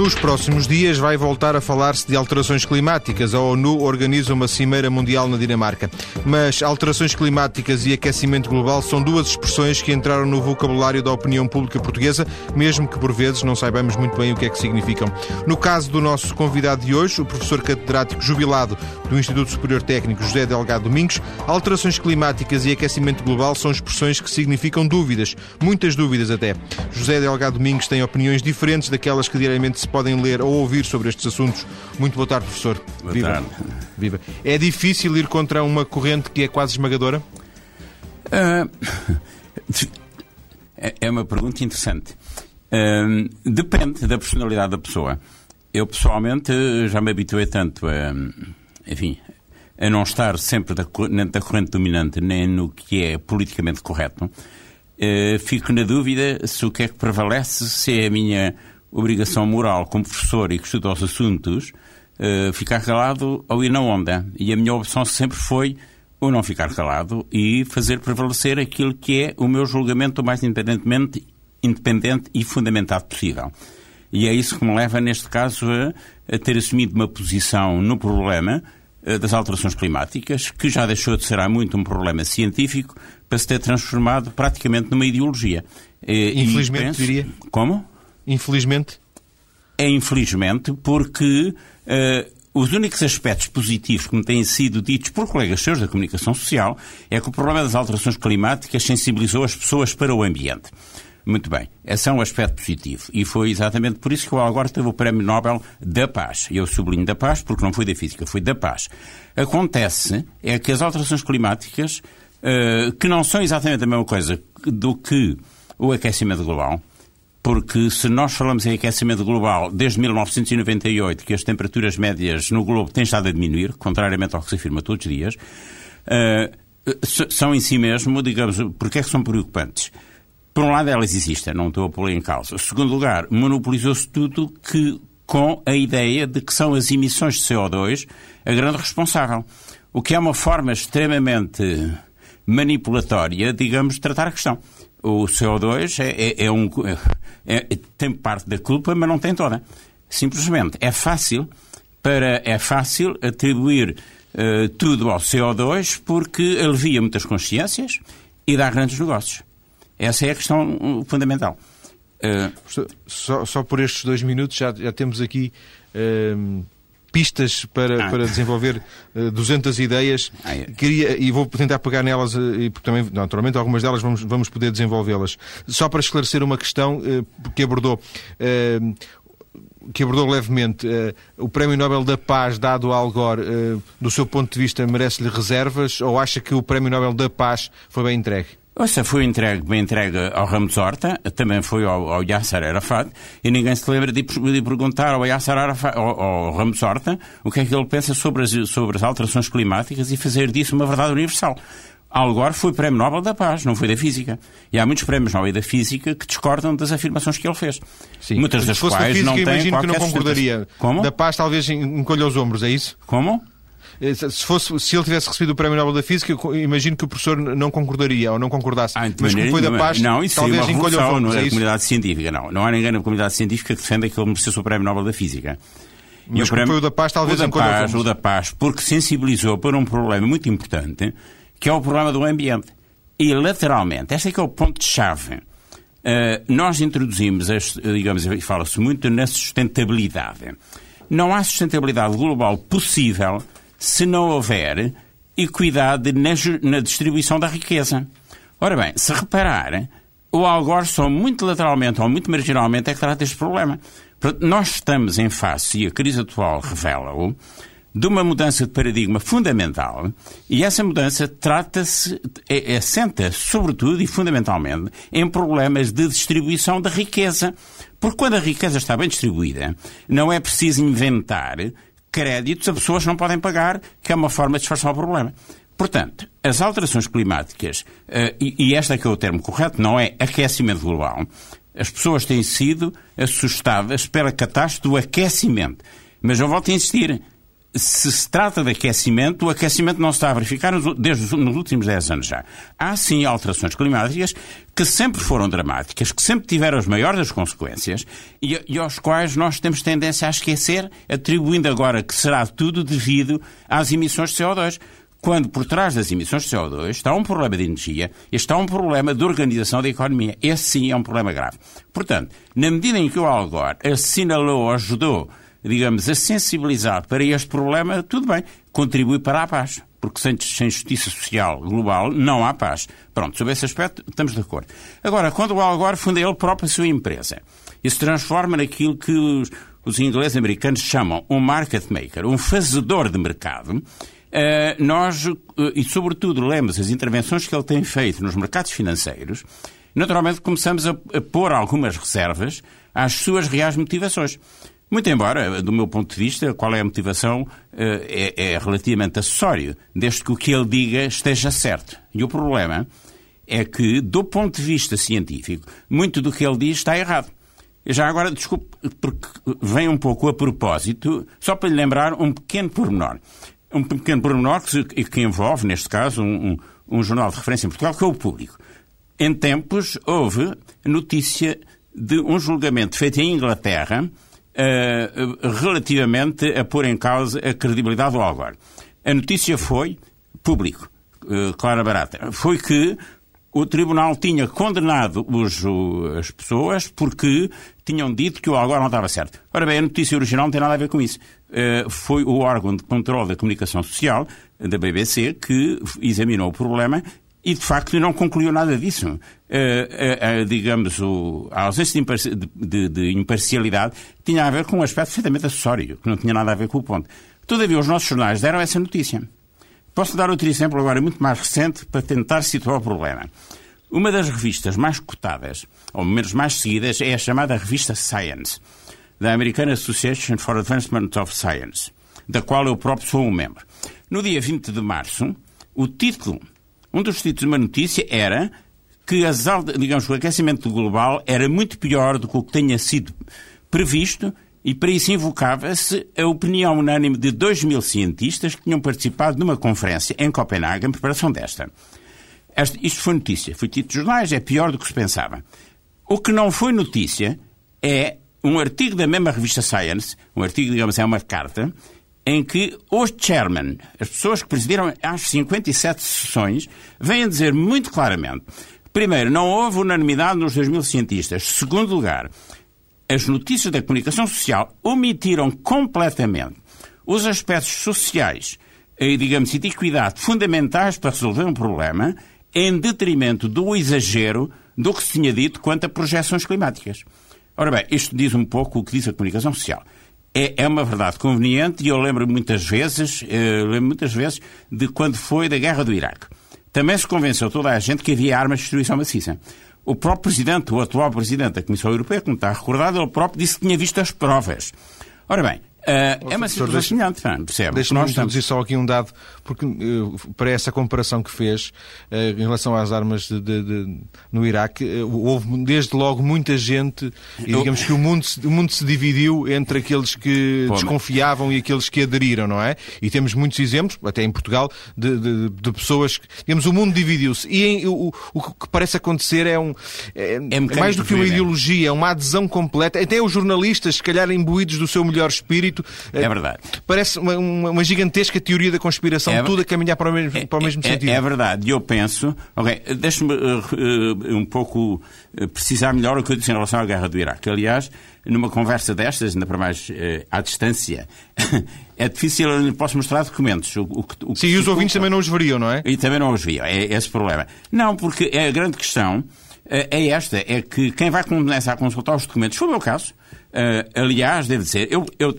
Nos próximos dias vai voltar a falar-se de alterações climáticas. A ONU organiza uma cimeira mundial na Dinamarca. Mas alterações climáticas e aquecimento global são duas expressões que entraram no vocabulário da opinião pública portuguesa, mesmo que por vezes não saibamos muito bem o que é que significam. No caso do nosso convidado de hoje, o professor catedrático jubilado do Instituto Superior Técnico José Delgado Domingos, alterações climáticas e aquecimento global são expressões que significam dúvidas, muitas dúvidas até. José Delgado Domingos tem opiniões diferentes daquelas que diariamente se podem ler ou ouvir sobre estes assuntos. Muito boa tarde, professor. Boa Viva. tarde. Viva. É difícil ir contra uma corrente que é quase esmagadora? Ah, é é uma pergunta interessante. Depende da personalidade da pessoa. Eu, pessoalmente, já me habituei tanto a, enfim, a não estar sempre da, da corrente dominante, nem no que é politicamente correto. Ah, fico na dúvida se o que é que prevalece, se é a minha obrigação moral como professor e que estudo os assuntos, ah, ficar calado ou ir na onda. E a minha opção sempre foi ou não ficar calado e fazer prevalecer aquilo que é o meu julgamento o mais independentemente, independente e fundamentado possível. E é isso que me leva, neste caso, a, a ter assumido uma posição no problema eh, das alterações climáticas, que já deixou de ser há muito um problema científico, para se ter transformado praticamente numa ideologia. Eh, Infelizmente, penso- diria. Como? Infelizmente. É infelizmente porque eh, os únicos aspectos positivos que me têm sido ditos por colegas seus da comunicação social é que o problema das alterações climáticas sensibilizou as pessoas para o ambiente. Muito bem, esse é um aspecto positivo. E foi exatamente por isso que o Al Gore teve o Prémio Nobel da Paz. Eu sublinho da paz porque não foi da física, foi da paz. Acontece é que as alterações climáticas, eh, que não são exatamente a mesma coisa do que o aquecimento global, porque se nós falamos em aquecimento global desde 1998, que as temperaturas médias no globo têm estado a diminuir, contrariamente ao que se afirma todos os dias, s- são em si mesmo, digamos, porque é que são preocupantes? Por um lado, elas existem, não estou a pôr em causa. Segundo lugar, monopolizou-se tudo que, com a ideia de que são as emissões de CO2 a grande responsável. O que é uma forma extremamente manipulatória, digamos, de tratar a questão. O CO2 é, é- é um, é- tem parte da culpa, mas não tem toda. Simplesmente é fácil para é fácil atribuir eh, tudo ao CO2 porque alivia muitas consciências e dá grandes negócios. Essa é a questão uh, fundamental. Professor, Só, só por estes dois minutos já, já temos aqui ehm, pistas para, Ah. para desenvolver eh, 200 ideias. Ah, é. Queria, e vou tentar pegar nelas, eh, e porque também, naturalmente, algumas delas vamos, vamos poder desenvolvê-las. Só para esclarecer uma questão eh, que abordou. que abordou levemente o Prémio Nobel da Paz dado a Al Gore, do seu ponto de vista, merece-lhe reservas ou acha que o Prémio Nobel da Paz foi bem entregue? Essa foi entregue, bem entregue ao Ramos Horta, também foi ao, ao Yasser Arafat, e ninguém se lembra de, de perguntar ao Yasser Arafat, ao, ao Ramos Horta, o que é que ele pensa sobre as, sobre as alterações climáticas e fazer disso uma verdade universal. Al Gore foi Prémio Nobel da Paz, não foi da Física. E há muitos prémios Nobel da Física que discordam das afirmações que ele fez. Muitas das fosse da quais física, não têm imagino que não concordaria. Como? Da Paz talvez encolha os ombros, é isso? Como? Eh, Se, fosse, se ele tivesse recebido o Prémio Nobel da Física, imagino que o professor não concordaria ou não concordasse. Ah, Mas como foi da. Paz, não, isso seria talvez uma encolha os revolução não é isso? comunidade científica, não. Não há ninguém na comunidade científica que defenda que ele merecesse o Prémio Nobel da Física. Mas como foi o da Paz, talvez o da Paz, o da Paz, porque sensibilizou para um problema muito importante, que é o problema do ambiente. E, lateralmente, este é que é o ponto-chave. Uh, nós introduzimos, este, digamos, e fala-se muito na sustentabilidade. Não há sustentabilidade global possível se não houver equidade na, na distribuição da riqueza. Ora bem, se reparar, o Al Gore só muito lateralmente ou muito marginalmente é que trata este problema. Nós estamos em face, e a crise atual revela-o, de uma mudança de paradigma fundamental e essa mudança trata-se, é, assenta sobretudo e fundamentalmente em problemas de distribuição da riqueza. Porque quando a riqueza está bem distribuída, não é preciso inventar créditos a pessoas que não podem pagar, que é uma forma de disfarçar o problema. Portanto, as alterações climáticas, eh, e, e este é que é o termo correto, não é aquecimento global, as pessoas têm sido assustadas pela catástrofe do aquecimento. Mas eu volto a insistir, se se trata de aquecimento, o aquecimento não se está a verificar desde os nos últimos 10 anos já. Há sim alterações climáticas que sempre foram dramáticas, que sempre tiveram as maiores das consequências e, e aos quais nós temos tendência a esquecer, atribuindo agora que será tudo devido às emissões de CO2 quando por trás das emissões de CO2 está um problema de energia está um problema de organização da economia. Esse sim é um problema grave. Portanto, na medida em que o Al Gore assinalou, ajudou digamos, a sensibilizar para este problema, tudo bem, contribui para a paz. Porque sem, sem justiça social global não há paz. Pronto, sobre esse aspecto estamos de acordo. Agora, quando o Al Gore funda ele próprio a sua empresa e se transforma naquilo que os, os ingleses americanos chamam um market maker, um fazedor de mercado, Uh, nós, uh, e sobretudo lemos as intervenções que ele tem feito nos mercados financeiros, naturalmente começamos a, a pôr algumas reservas às suas reais motivações. Muito embora, do meu ponto de vista, qual é a motivação eh, é, é relativamente acessório, desde que o que ele diga esteja certo. E o problema é que, do ponto de vista científico, muito do que ele diz está errado. Já agora, desculpe, porque vem um pouco a propósito, só para lhe lembrar um pequeno pormenor. Um pequeno pormenor que, que envolve, neste caso, um, um, um jornal de referência em Portugal, que é o Público. Em tempos, houve notícia de um julgamento feito em Inglaterra relativamente a pôr em causa a credibilidade do Algor. A notícia foi, público, uh, clara barata, foi que o Tribunal tinha condenado os, as pessoas porque tinham dito que o Algor não estava certo. Ora bem, a notícia original não tem nada a ver com isso. Uh, foi o órgão de controle da comunicação social da BBC que examinou o problema e, de facto, não concluiu nada disso. Uh, uh, uh, digamos, o, a ausência de, de, de, imparcialidade tinha a ver com um aspecto perfeitamente acessório, que não tinha nada a ver com o ponto. Todavia, os nossos jornais deram essa notícia. Posso dar outro exemplo agora muito mais recente para tentar situar o problema. Uma das revistas mais cotadas, ou menos mais seguidas, é a chamada revista Science, da American Association for Advancement of Science, da qual eu próprio sou um membro. No dia 20 de março, o título um dos títulos de uma notícia era que as, digamos, o aquecimento global era muito pior do que o que tinha sido previsto e para isso invocava-se a opinião unânime de 2 mil cientistas que tinham participado numa conferência em Copenhague em preparação desta. isto foi notícia, foi título de jornais, é pior do que se pensava. O que não foi notícia é um artigo da mesma revista Science, um artigo, digamos, é uma carta, em que os chairman, as pessoas que presidiram as 57 sessões, vêm dizer muito claramente: primeiro, não houve unanimidade nos 2 mil cientistas. Segundo lugar, as notícias da comunicação social omitiram completamente os aspectos sociais e, digamos, e de equidade fundamentais para resolver um problema, em detrimento do exagero do que se tinha dito quanto a projeções climáticas. Ora bem, isto diz um pouco o que diz a comunicação social é, é uma verdade conveniente e eu lembro muitas vezes, eh, lembro muitas vezes de quando foi da guerra do Iraque. Também se convenceu toda a gente que havia armas de destruição maciça. O próprio presidente, o atual presidente da Comissão Europeia, como está recordado, ele próprio disse que tinha visto as provas. Ora bem, Uh, é uma situação semelhante, percebe? Deixa-me introduzir só aqui um dado, porque uh, para essa comparação que fez uh, em relação às armas de, de, de, no Iraque, houve desde logo muita gente e digamos que o mundo, se, o mundo se dividiu entre aqueles que Pô, desconfiavam e aqueles que aderiram, não é? E temos muitos exemplos, até em Portugal, de, pessoas que, digamos, o mundo dividiu-se. E em, o, o, que parece acontecer é um é, é mais do que uma ideologia, é uma adesão completa. Até os jornalistas, se calhar imbuídos do seu melhor espírito, É verdade. Parece uma, uma, uma gigantesca teoria da conspiração, é, tudo a caminhar para o mesmo, é, para o mesmo é, sentido. É verdade. Eu penso. Ok, deixe-me uh, um pouco uh, precisar melhor o que eu disse em relação à guerra do Iraque. Aliás, numa conversa destas, ainda para mais uh, à distância, é difícil, eu não posso mostrar documentos. O, o, o Sim, e os ouvintes também não os veriam, não é? E também não os viam, é esse problema. Não, porque é a grande questão é esta, é que quem vai começar a consultar os documentos, foi o meu caso, aliás, devo dizer, eu, eu,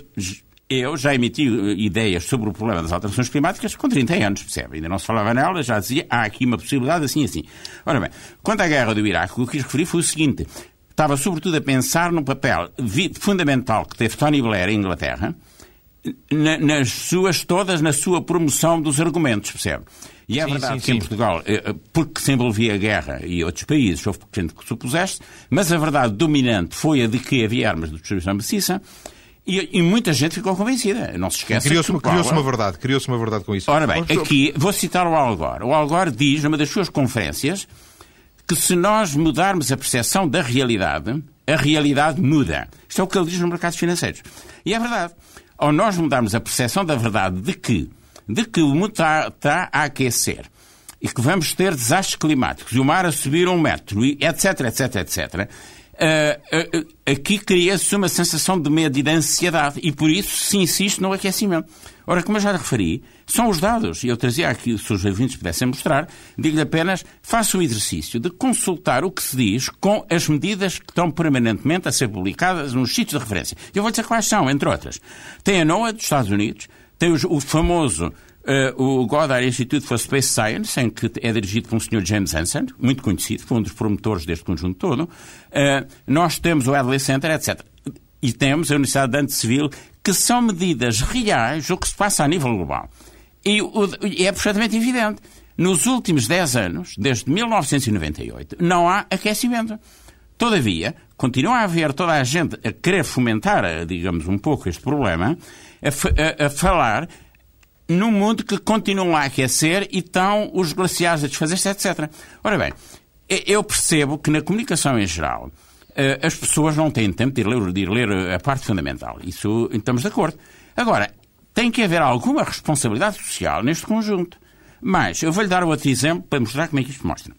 eu já emiti eh, ideias sobre o problema das alterações climáticas com 30 anos, percebe? Ainda não se falava nelas, já dizia, há aqui uma possibilidade assim assim. Ora bem, quanto à guerra do Iraque, o que quis referir foi o seguinte, estava sobretudo a pensar no papel fundamental que teve Tony Blair em Inglaterra, na, nas suas, todas na sua promoção dos argumentos, percebe? E é sim, verdade sim, que sim. em Portugal, eh, eh, porque se envolvia a guerra e outros países, houve gente que supuseste, mas a verdade dominante foi a de que havia armas de destruição maciça, E, e, muita gente ficou convencida. Não se esqueça. Criou-se criou uma verdade. Criou-se uma verdade com isso. Ora bem, aqui vou citar o Al Gore. O Al Gore diz, numa das suas conferências, que se nós mudarmos a percepção da realidade, a realidade muda. Isto é o que ele diz nos mercados financeiros. E é verdade. Ou nós mudarmos a percepção da verdade de que, de que o mundo está, está a aquecer e que vamos ter desastres climáticos e o mar a subir um metro, etc, etc, etc, uh, aqui cria-se uma sensação de medo e de ansiedade e por isso se insiste no aquecimento. Ora, como eu já referi, são os dados, e eu trazia aqui, se os ouvintes pudessem mostrar, digo-lhe apenas, faça o exercício de consultar o que se diz com as medidas que estão permanentemente a ser publicadas nos sítios de referência. Eu vou dizer quais são, entre outras. Tem a NOAA dos Estados Unidos, tem o, famoso o Goddard Institute for Space Science, em que é dirigido por um senhor James Hansen, muito conhecido, foi um dos promotores deste conjunto todo. Uh, nós temos o Adley Center, etc. E temos a Universidade de Dante Civil, que são medidas reais do que se passa a nível global. E, é perfeitamente evidente. Nos últimos 10 anos, desde 1998, não há aquecimento. Todavia, continua a haver toda a gente a querer fomentar, digamos, um pouco este problema, a, a, a falar num mundo que continua a aquecer e estão os glaciares a desfazer-se, etc. Ora bem, eu percebo que na comunicação em geral eh, as pessoas não têm tempo de ir ler, de ler a parte fundamental. Isso estamos de acordo. Agora, tem que haver alguma responsabilidade social neste conjunto. Mas eu vou-lhe dar outro exemplo para mostrar como é que isto mostra.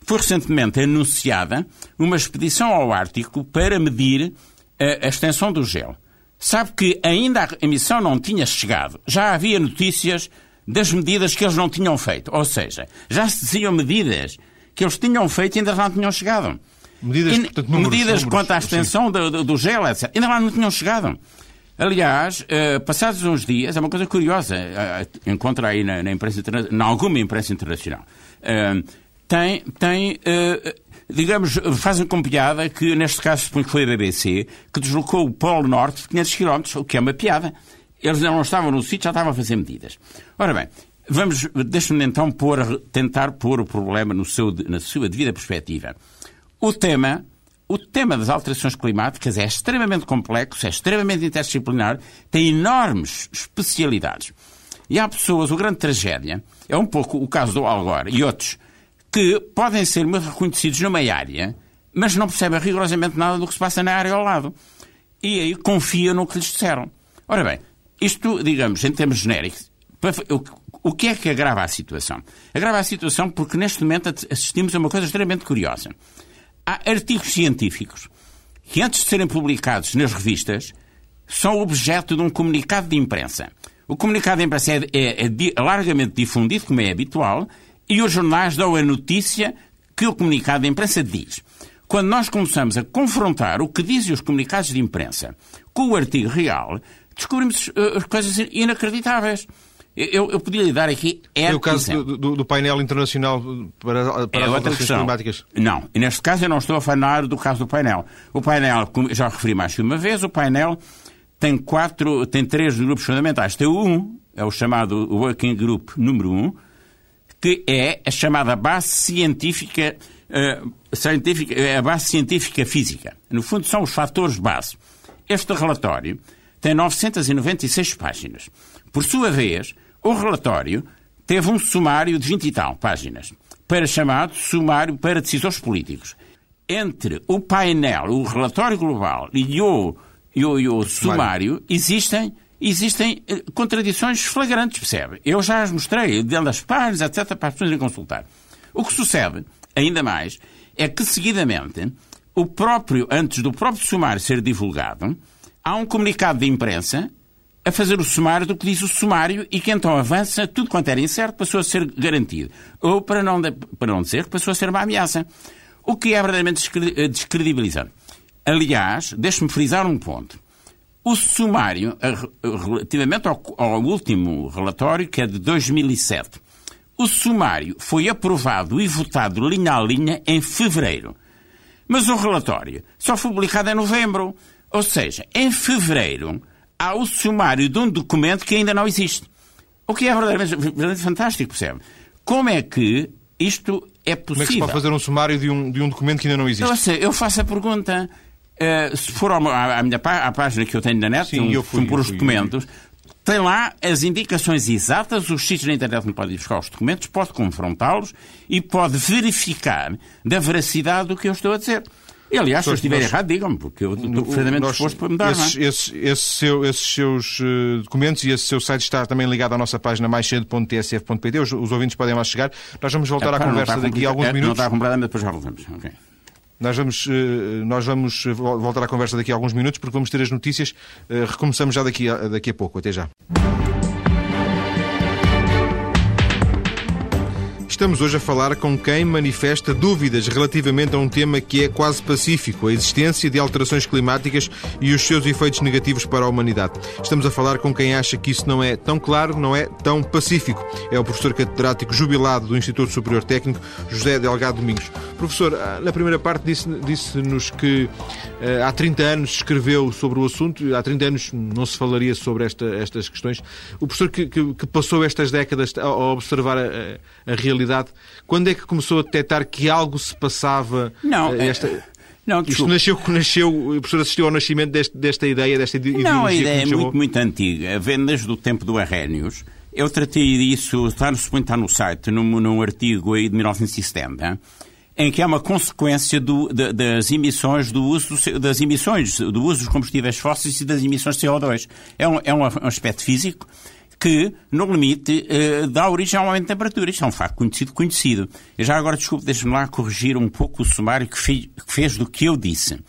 Foi recentemente anunciada uma expedição ao Ártico para medir a, a extensão do gelo. Sabe que ainda a missão não tinha chegado. Já havia notícias das medidas que eles não tinham feito. Ou seja, já se diziam medidas que eles tinham feito e ainda não tinham chegado. Medidas, e, portanto, números, medidas números, quanto à extensão do, do, do, gel, etc. Ainda lá não tinham chegado. Aliás, uh, passados uns dias, é uma coisa curiosa, uh, encontra aí na, na imprensa, na alguma imprensa internacional, uh, tem, tem digamos, fazem com piada que, neste caso, foi a BBC, que deslocou o Polo Norte de 500 km, o que é uma piada. Eles não estavam no sítio, já estavam a fazer medidas. Ora bem, vamos, deixe-me então pôr, tentar pôr o problema no seu, na sua devida perspectiva. O tema, o tema das alterações climáticas é extremamente complexo, é extremamente interdisciplinar, tem enormes especialidades. E há pessoas, o grande tragédia, é um pouco o caso do Al Gore e outros, que podem ser reconhecidos numa área, mas não percebem rigorosamente nada do que se passa na área ao lado. E aí confiam no que lhes disseram. Ora bem, isto, digamos, em termos genéricos, o que é que agrava a situação? Agrava a situação porque neste momento assistimos a uma coisa extremamente curiosa. Há artigos científicos que, antes de serem publicados nas revistas, são objeto de um comunicado de imprensa. O comunicado de imprensa é, é, é largamente difundido, como é habitual, e os jornais dão a notícia que o comunicado de imprensa diz. Quando nós começamos a confrontar o que dizem os comunicados de imprensa com o artigo real, descobrimos uh, coisas inacreditáveis. Eu, eu podia lhe dar aqui. É o caso do, do, painel internacional para, para é as alterações climáticas? Não. E neste caso eu não estou a falar do caso do painel. O painel, como já referi mais que uma vez, o painel tem quatro, tem três grupos fundamentais. Tem o um, é o chamado Working Group número um, que é a chamada base científica, uh, científica, é a base científica física. No fundo, são os fatores base. Este relatório tem 996 páginas. Por sua vez, o relatório teve um sumário de 20 e tal páginas, para chamado sumário para decisores políticos. Entre o painel, o relatório global e o, e o, e o sumário, existem existem eh, contradições flagrantes, percebe? Eu já as mostrei, das páginas, etc., para as pessoas irem consultar. O que sucede, ainda mais, é que seguidamente, o próprio, antes do próprio sumário ser divulgado, há um comunicado de imprensa a fazer o sumário do que diz o sumário e que então avança, tudo quanto era incerto passou a ser garantido. Ou, para não, para não dizer, passou a ser uma ameaça. O que é verdadeiramente eh, descredibilizante. Aliás, deixe-me frisar um ponto. O sumário, relativamente ao, ao, último relatório, que é de 2007, o sumário foi aprovado e votado linha a linha em fevereiro. Mas o relatório só foi publicado em novembro. Ou seja, em fevereiro há o sumário de um documento que ainda não existe. O que é verdadeiramente, fantástico, percebe? Como é que isto é possível? Como é que se pode fazer um sumário de um, de um documento que ainda não existe? Eu, sei, eu faço a pergunta Uh, se for ao, à, à, minha à página que eu tenho na net, Sim, um, eu fui, por eu os fui, documentos, tem lá as indicações exatas, os sítios na internet onde pode ir buscar os documentos, pode confrontá-los e pode verificar da veracidade do que eu estou a dizer. E, aliás, se eu estiver errado, digam-me, porque eu estou perfeitamente disposto para mudar. Esses, é? esses, esses, seu, esses seus uh, documentos e esse seu site está também ligado à nossa página maiscedo.tsf.pt. Os, os ouvintes podem lá chegar. Nós vamos voltar é, à conversa daqui a alguns é, minutos. Não está completamente, depois já voltamos. Okay. Nós vamos, eh, nós vamos voltar à conversa daqui a alguns minutos porque vamos ter as notícias. Eh, recomeçamos já daqui a, daqui a pouco. Até já. Estamos hoje a falar com quem manifesta dúvidas relativamente a um tema que é quase pacífico, a existência de alterações climáticas e os seus efeitos negativos para a humanidade. Estamos a falar com quem acha que isso não é tão claro, não é tão pacífico. É o professor catedrático jubilado do Instituto Superior Técnico, José Delgado Domingos. Professor, ah, na primeira parte disse-nos disse que uh, há 30 anos escreveu sobre o assunto, há 30 anos não se falaria sobre esta, estas questões. O professor que, que, que, passou estas décadas a, a observar a, a realidade quando é que começou a detectar que algo se passava? Não, eh, esta... é... Não, Isto nasceu, nasceu, o professor assistiu ao nascimento deste, desta ideia, desta ideologia Não, a ideia é muito, muito antiga. Vem desde o tempo do Arrhenius. Eu tratei disso, está, está no site, num, num artigo aí de 1970, em que é uma consequência do, de, das emissões do uso das emissões do uso dos combustíveis fósseis e das emissões de CO2. É um, é um aspecto físico que, no limite, uh, dá origem a um aumento de temperatura. Isto é um facto conhecido, conhecido. Eu já agora, desculpe, deixe-me lá corrigir um pouco o sumário que, fez, que fez do que eu disse.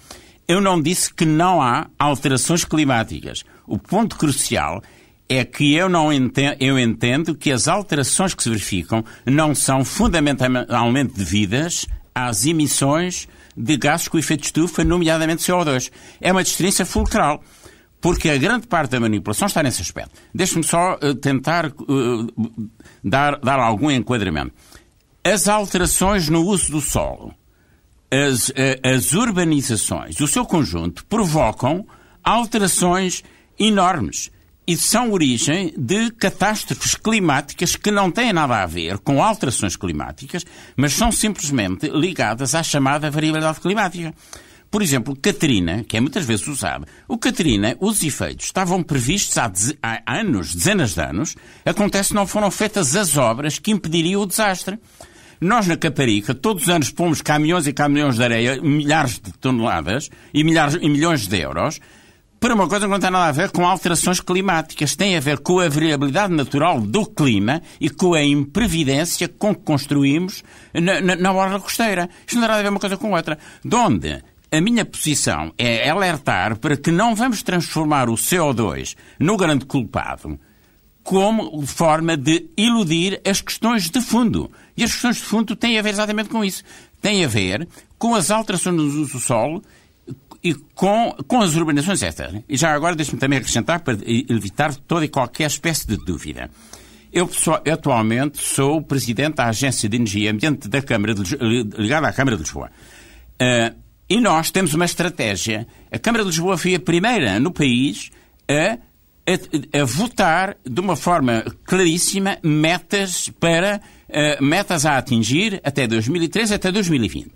Eu não disse que não há alterações climáticas. O ponto crucial é que eu não entendo, eu entendo que as alterações que se verificam não são fundamentalmente devidas às emissões de gases com efeito de estufa, nomeadamente CO2. É uma distinção fulcral porque a grande parte da manipulação está nesse aspecto. Deixe-me só uh, tentar uh, dar, dar algum enquadramento. As alterações no uso do solo, as, uh, as urbanizações, o seu conjunto, provocam alterações enormes e são origem de catástrofes climáticas que não têm nada a ver com alterações climáticas, mas são simplesmente ligadas à chamada variabilidade climática. Por exemplo, Catarina, que é muitas vezes usado, o Catarina, os efeitos estavam previstos há, há anos, dezenas de anos, acontece que não foram feitas as obras que impediriam o desastre. Nós, na Caparica, todos os anos pomos caminhões e caminhões de areia, milhares de toneladas e, milhares, e milhões de euros, para uma coisa que não tem nada a ver com alterações climáticas. Tem a ver com a variabilidade natural do clima e com a imprevidência com que construímos na, na, na orla costeira. Isto não tem nada a ver uma coisa com outra. De onde a minha posição é alertar para que não vamos transformar o CO2 no grande culpado como forma de iludir as questões de fundo. E as questões de fundo têm a ver exatamente com isso. Têm a ver com as alterações do solo e com, com as urbanizações, etc. E já agora deixe-me também acrescentar para evitar toda e qualquer espécie de dúvida. Eu atualmente sou presidente da Agência de Energia e Ambiente da Câmara de, ligada à Câmara de Lisboa. Uh, e nós temos uma estratégia. A Câmara de Lisboa foi a primeira no país a, a, a votar de uma forma claríssima metas para uh, metas a atingir até 2013 até 2020.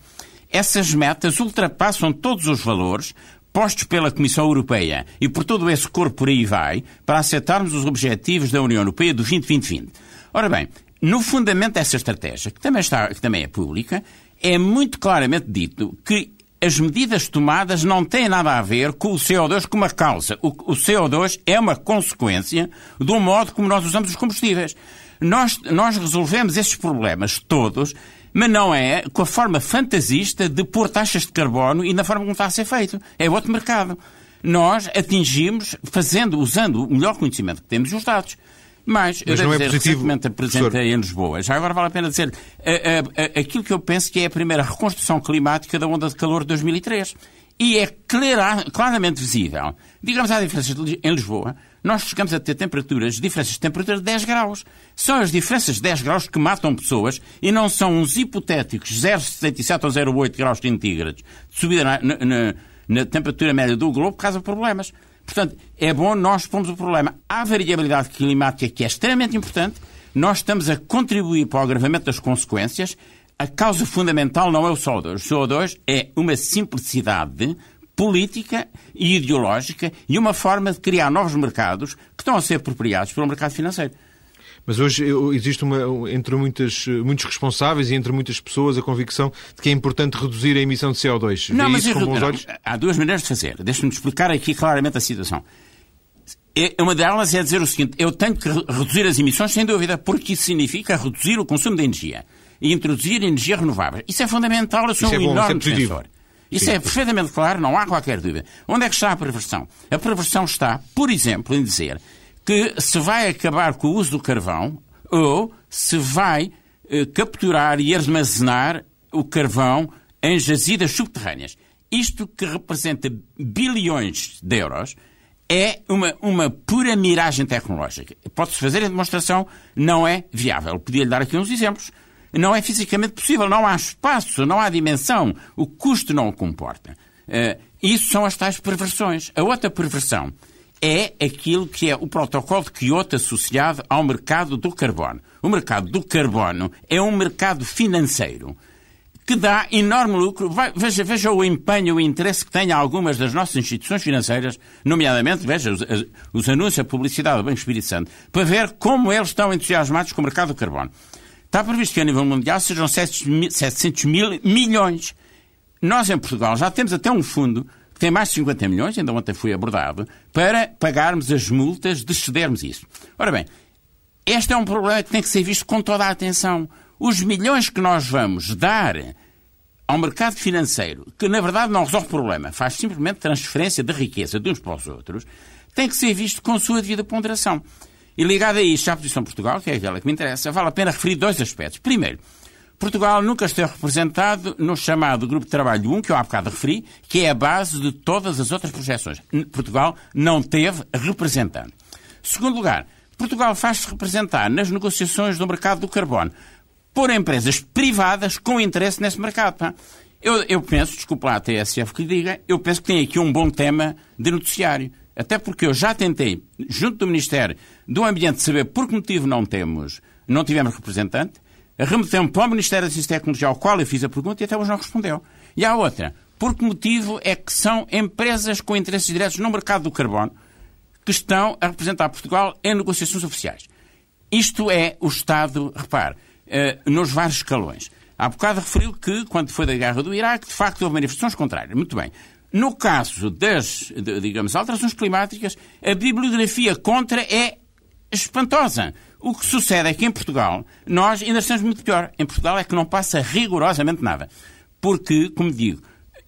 Essas metas ultrapassam todos os valores postos pela Comissão Europeia e por todo esse corpo por aí vai para aceitarmos os objetivos da União Europeia do 2020-2020. Ora bem, no fundamento dessa estratégia, que também, está, que também é pública, é muito claramente dito que as medidas tomadas não têm nada a ver com o CO2 como uma causa. O, o CO2 é uma consequência do modo como nós usamos os combustíveis. Nós, nós resolvemos esses problemas todos, mas não é com a forma fantasista de pôr taxas de carbono e na forma como está a ser feito. É outro mercado. Nós atingimos fazendo, usando o melhor conhecimento que temos os dados. Mas, Mas eu não é dizer, positivo, recentemente apresentei em Lisboa. Já agora vale a pena dizer a, a, a, aquilo que eu penso que é a primeira reconstrução climática da onda de calor de 2003. E é clara, claramente visível. Digamos, há diferenças em Lisboa. Nós chegamos a ter temperaturas, diferenças de temperatura de 10 graus. São as diferenças de 10 graus que matam pessoas e não são uns hipotéticos 0,77 ou 0,8 graus centígrados de subida na, na, na temperatura média do globo que causa problemas. Portanto, é bom nós pomos o problema. Há variabilidade climática que é extremamente importante. Nós estamos a contribuir para o agravamento das consequências. A causa fundamental não é o CO2. O CO2 é uma simplicidade política e ideológica e uma forma de criar novos mercados que estão a ser apropriados pelo mercado financeiro. Mas hoje existe uma, entre muitas, muitos responsáveis e entre muitas pessoas a convicção de que é importante reduzir a emissão de CO2. Não, Vê mas isso não, olhos? há duas maneiras de fazer. Deixe-me explicar aqui claramente a situação. É, uma delas é dizer o seguinte: eu tenho que reduzir as emissões, sem dúvida, porque isso significa reduzir o consumo de energia e introduzir energia renovável. Isso é fundamental, eu sou isso um é bom, enorme isso é defensor. Isso Sim. é perfeitamente claro, não há qualquer dúvida. Onde é que está a perversão? A perversão está, por exemplo, em dizer que se vai acabar com o uso do carvão ou se vai eh, capturar e armazenar o carvão em jazidas subterrâneas. Isto que representa bilhões de euros é uma, uma pura miragem tecnológica. Pode-se fazer a demonstração, não é viável. Podia-lhe dar aqui uns exemplos. Não é fisicamente possível, não há espaço, não há dimensão, o custo não o comporta. Uh, isso são as tais perversões. A outra perversão é aquilo que é o protocolo de Kyoto associado ao mercado do carbono. O mercado do carbono é um mercado financeiro que dá enorme lucro. veja, veja o empenho, o interesse que têm algumas das nossas instituições financeiras, nomeadamente, veja, os, os anúncios, a publicidade do Banco Espírito Santo, para ver como eles estão entusiasmados com o mercado do carbono. Está previsto que a nível mundial sejam 700 mil milhões. Nós, em Portugal, já temos até um fundo que tem mais de 50 milhões, ainda ontem foi abordado, para pagarmos as multas de cedermos isso. Ora bem, este é um problema que tem que ser visto com toda a atenção. Os milhões que nós vamos dar ao mercado financeiro, que na verdade não resolve o problema, faz simplesmente transferência de riqueza de uns para os outros, tem que ser visto com sua devida ponderação. E ligado a isto, à posição de Portugal, que é aquela que me interessa, vale a pena referir dois aspectos. Primeiro, Portugal nunca esteve representado no chamado Grupo de Trabalho 1, que eu há bocado referi, que é a base de todas as outras projeções. Portugal não teve representante. Segundo lugar, Portugal faz-se representar nas negociações do mercado do carbono por empresas privadas com interesse nesse mercado. Tá? Eu, eu penso, desculpa lá a TSF que lhe diga, eu penso que tem aqui um bom tema de noticiário. Até porque eu já tentei, junto do Ministério do Ambiente, saber por que motivo não temos, não tivemos representante. Remetemos para o Ministério da Ciência e Tecnologia, ao qual eu fiz a pergunta e até hoje não respondeu. E há outra. Por que motivo é que são empresas com interesses diretos no mercado do carbono que estão a representar Portugal em negociações oficiais? Isto é o Estado, repare, eh, nos vários escalões. Há bocado referiu que, quando foi da guerra do Iraque, de facto houve manifestações contrárias. Muito bem. No caso das, digamos, alterações climáticas, a bibliografia contra é espantosa. O que sucede é que em Portugal nós ainda estamos muito pior. Em Portugal é que não passa rigorosamente nada. Porque, como digo,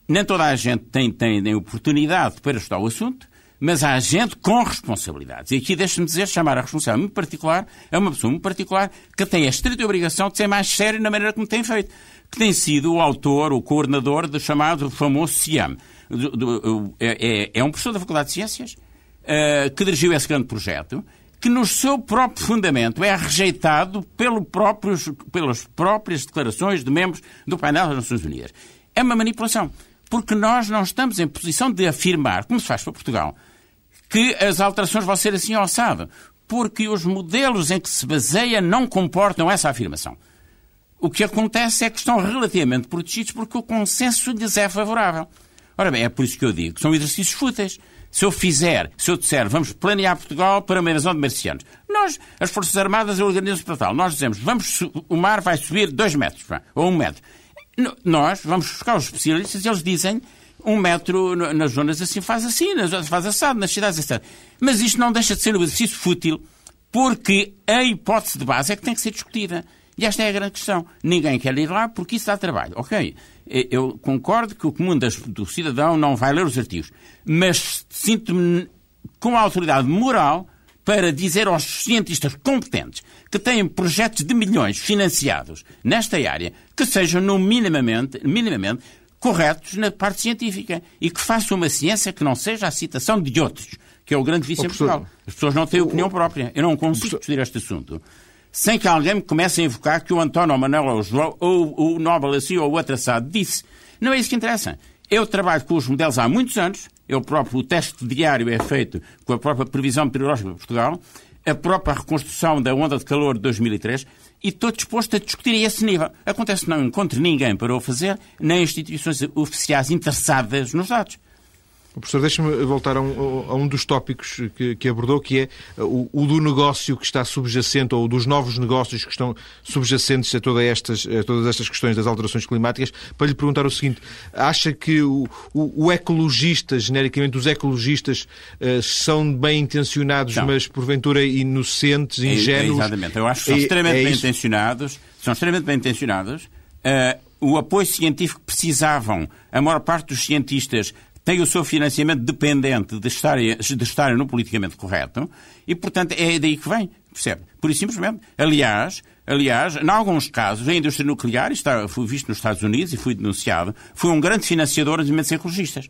nem toda a gente tem, tem, tem oportunidade para estudar o assunto, mas há gente com responsabilidades. E aqui deixe-me dizer, chamar a responsável muito particular é uma pessoa muito particular que tem a estrita obrigação de ser mais sério na maneira como tem feito. Que tem sido o autor, o coordenador do chamado famoso CIAM. É, é, é um professor da Faculdade de Ciências uh, que dirigiu esse grande projeto que no seu próprio fundamento é rejeitado pelo próprios, pelas próprias declarações de membros do painel das Nações Unidas. É uma manipulação, porque nós não estamos em posição de afirmar, como se faz para Portugal, que as alterações vão ser assim alçado, porque os modelos em que se baseia não comportam essa afirmação. O que acontece é que estão relativamente protegidos porque o consenso lhes é favorável. Ora bem, é por isso que eu digo que são exercícios fúteis. Se eu fizer, se eu disser, vamos planear Portugal para uma invasão de marcianos, nós, as Forças Armadas, organizam-se para tal. Nós dizemos, vamos, o mar vai subir dois metros, ou um metro. Nós vamos buscar os especialistas e eles dizem um metro nas zonas assim faz assim, nas zonas faz assado, nas cidades assim. Mas isto não deixa de ser um exercício fútil, porque a hipótese de base é que tem que ser discutida. E esta é a grande questão. Ninguém quer ir lá porque isso dá trabalho. Ok, eu concordo que o comum do cidadão não vai ler os artigos, mas sinto-me com a autoridade moral para dizer aos cientistas competentes que têm projetos de milhões financiados nesta área que sejam no minimamente, minimamente corretos na parte científica e que façam uma ciência que não seja a citação de outros, que é o grande vício em Portugal. As pessoas não têm opinião própria. Eu não consigo discutir este assunto sem que alguém me comece a invocar que o António Manuel ou o, João, ou o Nobel assim ou o outro assado disse. Não é isso que interessa. Eu trabalho com os modelos há muitos anos, eu próprio, o teste diário é feito com a própria previsão meteorológica de Portugal, a própria reconstrução da onda de calor de 2003, e estou disposto a discutir a esse nível. Acontece que não encontro ninguém para o fazer, nem instituições oficiais interessadas nos dados. Professor, deixe-me voltar a um, a um, dos tópicos que, que abordou, que é o, o, do negócio que está subjacente, ou dos novos negócios que estão subjacentes a, toda estas, a todas estas questões das alterações climáticas, para lhe perguntar o seguinte: acha que o, o ecologista, genericamente, os ecologistas uh, são bem intencionados, não. mas porventura inocentes, é, ingênuos? É, exatamente, eu acho que são é, extremamente é bem intencionados, são extremamente bem intencionados. Uh, o apoio científico que precisavam, a maior parte dos cientistas têm o seu financiamento dependente de estarem, de estarem no politicamente correto e, portanto, é daí que vem, percebe? Por isso, simplesmente. Aliás, aliás, em alguns casos, a indústria nuclear, isto foi visto nos Estados Unidos e foi denunciado, foi um grande financiador de movimentos ecologistas.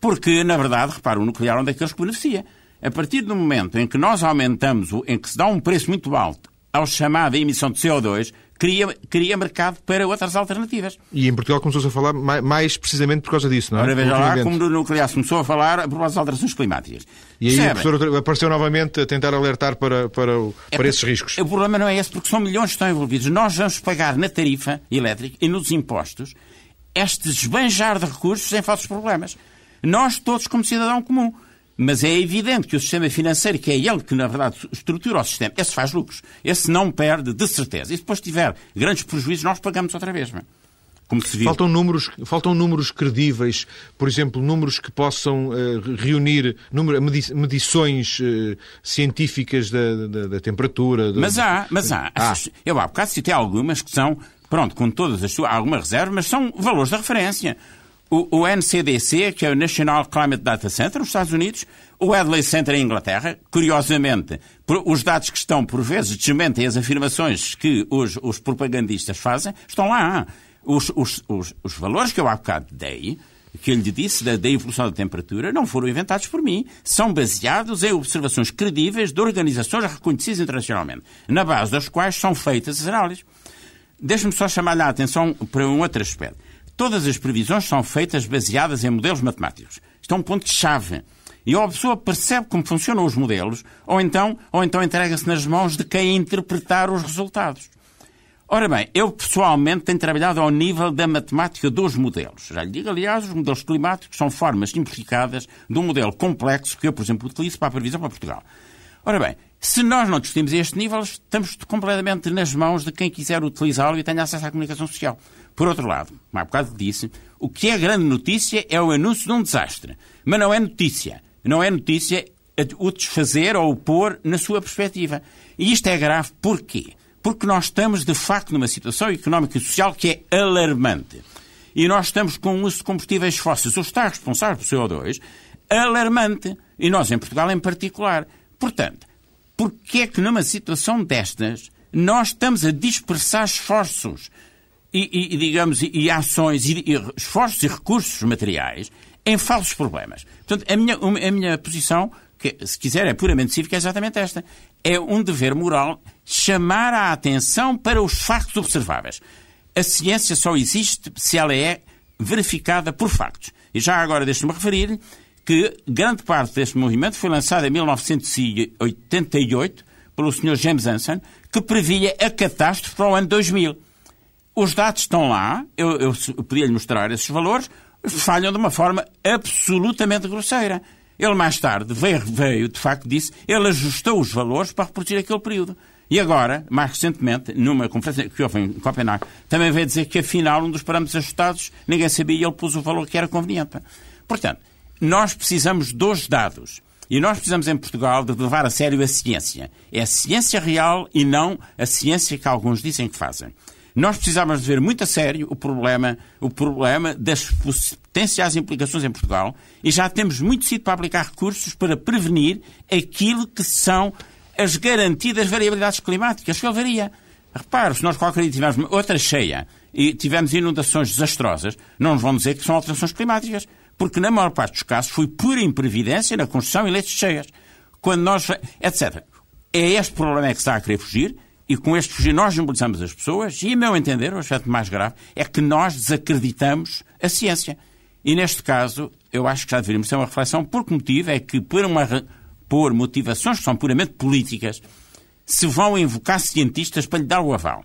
Porque, na verdade, repara, o nuclear é um daqueles que beneficia. A partir do momento em que nós aumentamos, em que se dá um preço muito alto ao chamada emissão de CO2, cria, cria mercado para outras alternativas. E em Portugal começou-se a falar mais precisamente por causa disso, não é? Ora, veja lá como no nuclear se começou a falar por causa das alterações climáticas. E aí Percebe? o professor apareceu novamente a tentar alertar para, para, é para esses riscos. O problema não é esse, porque são milhões que estão envolvidos. Nós vamos pagar na tarifa elétrica e nos impostos este esbanjar de recursos em falsos problemas. Nós todos como cidadão comum. Mas é evidente que o sistema financeiro, que é ele que, na verdade, estrutura o sistema, esse faz lucros. Esse não perde, de certeza. E se depois tiver grandes prejuízos, nós pagamos outra vez. Não é? Como se. Faltam números, faltam números credíveis, por exemplo, números que possam uh, reunir número, medições uh, científicas da, da, da temperatura. Mas há, mas há. Ah. Eu há bocado citei algumas que são, pronto, com todas as suas, alguma reserva, mas são valores de referência o, o NCDC, que é o National Climate Data Center, nos Estados Unidos, o Adlai Center em Inglaterra, curiosamente, os dados que estão, por vezes, desmentem as afirmações que os, os propagandistas fazem, estão lá. Os, os, os, os, valores que eu há bocado dei, que eu lhe disse da, da, evolução da temperatura, não foram inventados por mim. São baseados em observações credíveis de organizações reconhecidas internacionalmente, na base das quais são feitas as análises. Deixe-me só chamar a atenção para um outro aspecto. Todas as previsões são feitas baseadas em modelos matemáticos. Isto é um ponto-chave. E ou a pessoa percebe como funcionam os modelos, ou então, ou então entrega-se nas mãos de quem interpretar os resultados. Ora bem, eu pessoalmente tenho trabalhado ao nível da matemática dos modelos. Já lhe digo, aliás, os modelos climáticos são formas simplificadas de um modelo complexo que eu, por exemplo, utilizo para a previsão para Portugal. Ora bem, se nós não discutimos este nível, estamos completamente nas mãos de quem quiser utilizá-lo e tenha acesso à comunicação social. Por outro lado, há bocado disse, o que é grande notícia é o anúncio de um desastre. Mas não é notícia. Não é notícia o desfazer ou o pôr na sua perspectiva. E isto é grave porquê? Porque nós estamos, de facto, numa situação económica e social que é alarmante. E nós estamos com o uso de combustíveis fósseis, o está responsável por CO2, alarmante. E nós, em Portugal, em particular. Portanto, porquê é que numa situação destas nós estamos a dispersar esforços e, e digamos, e, e ações, e, e, esforços e recursos materiais em falsos problemas. Portanto, a minha, a minha posição, que se quiser é puramente cívica, é exatamente esta. É um dever moral chamar a atenção para os factos observáveis. A ciência só existe se ela é verificada por factos. E já agora deixe-me referir que grande parte deste movimento foi lançado em 1988 pelo Sr. James Hansen, que previa a catástrofe para o ano 2000. Os dados estão lá, eu, eu podia-lhe mostrar esses valores, falham de uma forma absolutamente grosseira. Ele mais tarde veio, veio, de facto disse, ele ajustou os valores para reproduzir aquele período. E agora, mais recentemente, numa conferência que houve em Copenhague, também veio dizer que afinal um dos parâmetros ajustados ninguém sabia e ele pôs o valor que era conveniente. Portanto, nós precisamos dos dados. E nós precisamos em Portugal de levar a sério a ciência. É a ciência real e não a ciência que alguns dizem que fazem. Nós precisávamos de ver muito a sério o problema, o problema das potenciais implicações em Portugal e já temos muito sido para aplicar recursos para prevenir aquilo que são as garantidas variabilidades climáticas que ele varia. Repare, se nós qualquer dia tivermos outra cheia e tivermos inundações desastrosas, não nos vão dizer que são alterações climáticas, porque na maior parte dos casos foi pura imprevidência na construção e leitos cheias. Quando nós... etc. É este problema que está a querer fugir e com este fugir nós mobilizamos as pessoas e, a meu entender, o aspecto mais grave é que nós desacreditamos a ciência. E neste caso, eu acho que já deveríamos ter uma reflexão, por que motivo é que, por, uma, por motivações que são puramente políticas, se vão invocar cientistas para lhe dar o aval.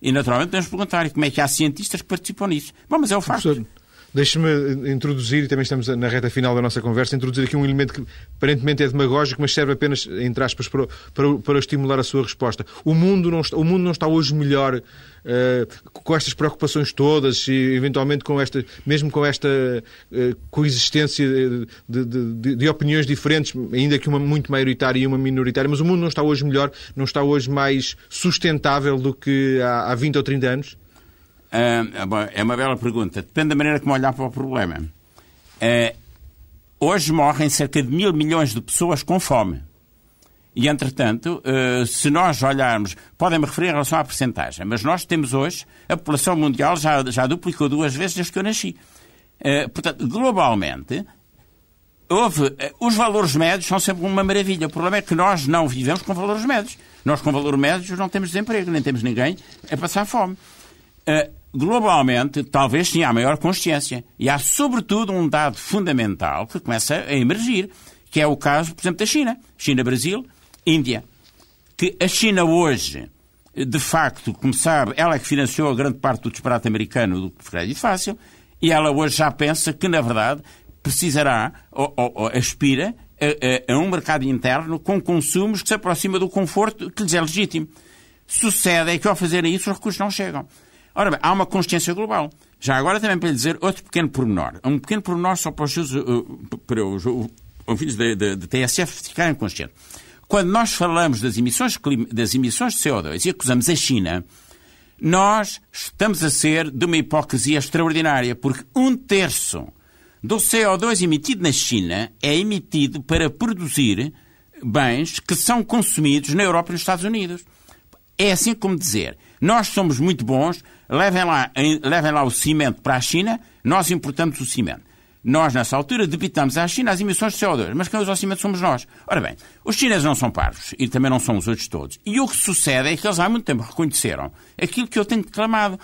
E, naturalmente, podemos perguntar como é que há cientistas que participam nisso. Bom, mas é o facto. Deixe-me introduzir, e também estamos na reta final da nossa conversa, introduzir aqui um elemento que aparentemente é demagógico, mas serve apenas, entre aspas, para, para, para estimular a sua resposta. O mundo não está, o mundo não está hoje melhor uh, com estas preocupações todas e, eventualmente, com esta, mesmo com esta uh, coexistência de, de, de, de, opiniões diferentes, ainda que uma muito maioritária e uma minoritária, mas o mundo não está hoje melhor, não está hoje mais sustentável do que há, há 20 ou 30 anos? Ah, é uma bela pergunta. Depende da maneira como olhar para o problema. Ah, hoje morrem cerca de mil milhões de pessoas com fome. E, entretanto, ah, se nós olharmos, podem-me referir em relação à percentagem, mas nós temos hoje, a população mundial já, já duplicou duas vezes desde que eu nasci. Portanto, globalmente, houve, os valores médios são sempre uma maravilha. O problema é que nós não vivemos com valores médios. Nós, com valores médios, não temos desemprego, nem temos ninguém a passar fome globalmente, talvez tenha a maior consciência. E há, sobretudo, um dado fundamental que começa a emergir, que é o caso, por exemplo, da China. China-Brasil, Índia. Que a China hoje, de facto, como sabe, ela é que financiou a grande parte do disparate americano do crédito fácil, e ela hoje já pensa que, na verdade, precisará, ou, ou, ou aspira, a, a, a um mercado interno com consumos que se aproxima do conforto que lhes é legítimo. Sucede é que, ao fazerem isso, os recursos não chegam. Ora bem, há uma consciência global. Já agora também para lhe dizer outro pequeno pormenor. Um pequeno pormenor só para os, uh, para os ouvintes da TSF ficarem conscientes. Quando nós falamos das emissões, das emissões de CO2 e acusamos a China, nós estamos a ser de uma hipocrisia extraordinária, porque um terço do CO2 emitido na China é emitido para produzir bens que são consumidos na Europa e nos Estados Unidos. É assim como dizer, nós somos muito bons, levem lá, levem lá o cimento para a China, nós importamos o cimento. Nós, nessa altura, debitamos à China as emissões de CO2, mas quem usa o cimento somos nós. Ora bem, os chineses não são parvos e também não são os outros todos. E o que sucede é que eles há muito tempo reconheceram aquilo que eu tenho declamado.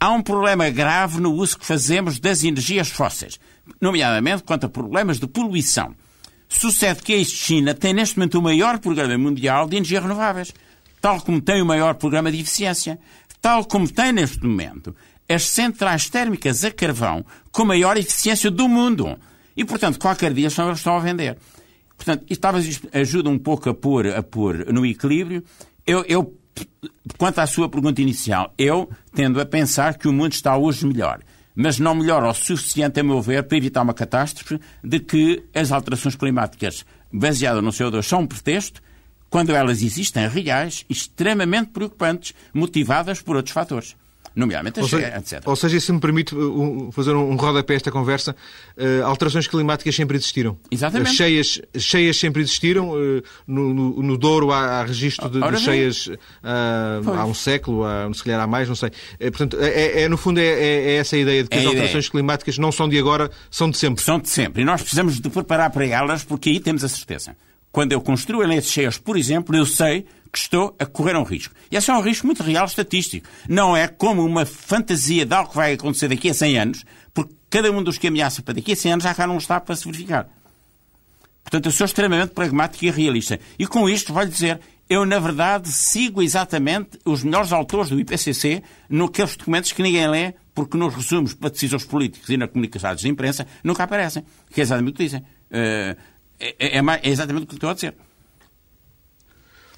Há um problema grave no uso que fazemos das energias fósseis, nomeadamente quanto a problemas de poluição. Sucede que a China tem neste momento o maior programa mundial de energias renováveis tal como tem o maior programa de eficiência, tal como tem neste momento as centrais térmicas a carvão com maior eficiência do mundo. E, portanto, qualquer dia são eles estão a vender. Portanto, isto talvez ajuda um pouco a pôr, a pôr no equilíbrio. Eu, eu, quanto à sua pergunta inicial, eu tendo a pensar que o mundo está hoje melhor. Mas não melhora o suficiente, a meu ver, para evitar uma catástrofe de que as alterações climáticas baseadas no CO2 são um pretexto quando elas existem reais, extremamente preocupantes, motivadas por outros fatores nomeadamente ou seja, etc. Ou seja, se me permite uh, fazer um rodapé a esta conversa, uh, alterações climáticas sempre existiram. Exatamente. cheias, cheias sempre existiram. Uh, no, no, no, Douro há, há registro de, de cheias uh, há um século, há, se calhar há mais, não sei. É, portanto, é, é, no fundo, é, é, é, essa a ideia de que é as alterações ideia. climáticas não são de agora, são de sempre. São de sempre. E nós precisamos de preparar para elas, porque aí temos a certeza. Quando eu construo eleitos cheios, por exemplo, eu sei que estou a correr um risco. E esse é um risco muito real estatístico. Não é como uma fantasia de algo que vai acontecer daqui a 100 anos, porque cada um dos que ameaça para daqui a 100 anos já cá não está para se verificar. Portanto, eu sou extremamente pragmático e realista. E com isto, vou-lhe dizer, eu, na verdade, sigo exatamente os melhores autores do IPCC naqueles documentos que ninguém lê, porque nos resumos para decisões políticos e na comunicação de imprensa nunca aparecem. Que é exatamente o que dizem. Uh, é, é, é exatamente o que estou a dizer.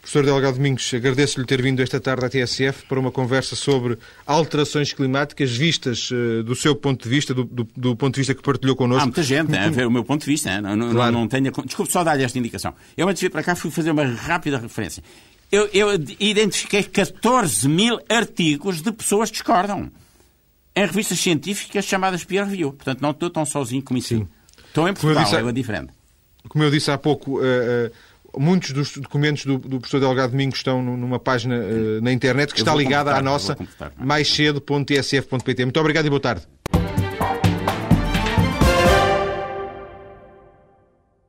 Professor Delgado Domingos, agradeço-lhe ter vindo esta tarde à TSF para uma conversa sobre alterações climáticas vistas uh, do seu ponto de vista, do, do, do, ponto de vista que partilhou connosco. Há muita gente a ver o meu ponto de vista. Não, não, claro. não, tenho... Desculpe só dar-lhe esta indicação. Eu, antes de vir para cá, fui fazer uma rápida referência. Eu, eu identifiquei 14 mil artigos de pessoas que discordam em revistas científicas chamadas peer review. Portanto, não estou tão sozinho como isso. Sim. Estou em Portugal, disse, é diferente como eu disse há pouco, uh, uh, muitos dos documentos do, do professor Delgado Domingos estão numa página uh, na internet que está ligada à nossa mais cedo.tsf.pt. Muito obrigado e boa tarde.